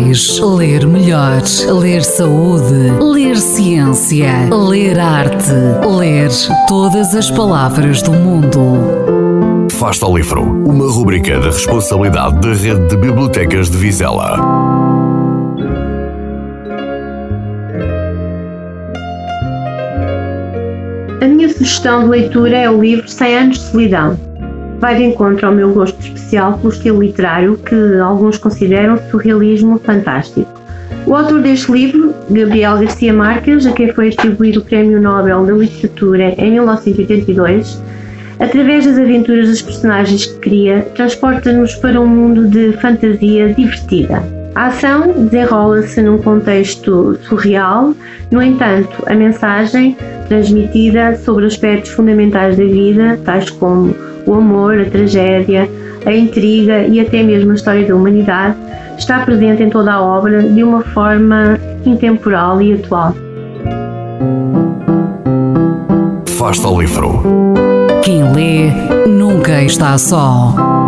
mais, ler melhor, ler saúde, ler ciência, ler arte, ler todas as palavras do mundo. Fasta ao Livro, uma rubrica da responsabilidade da Rede de Bibliotecas de Vizela. A minha sugestão de leitura é o livro 100 anos de solidão. Vai de encontro ao meu gosto especial pelo estilo literário que alguns consideram surrealismo fantástico. O autor deste livro, Gabriel Garcia Marques, a quem foi atribuído o Prémio Nobel da Literatura em 1982, através das aventuras dos personagens que cria, transporta-nos para um mundo de fantasia divertida. A ação desenrola-se num contexto surreal, no entanto, a mensagem transmitida sobre aspectos fundamentais da vida, tais como o amor, a tragédia, a intriga e até mesmo a história da humanidade, está presente em toda a obra de uma forma intemporal e atual. Fasta ao Livro. Quem lê nunca está só.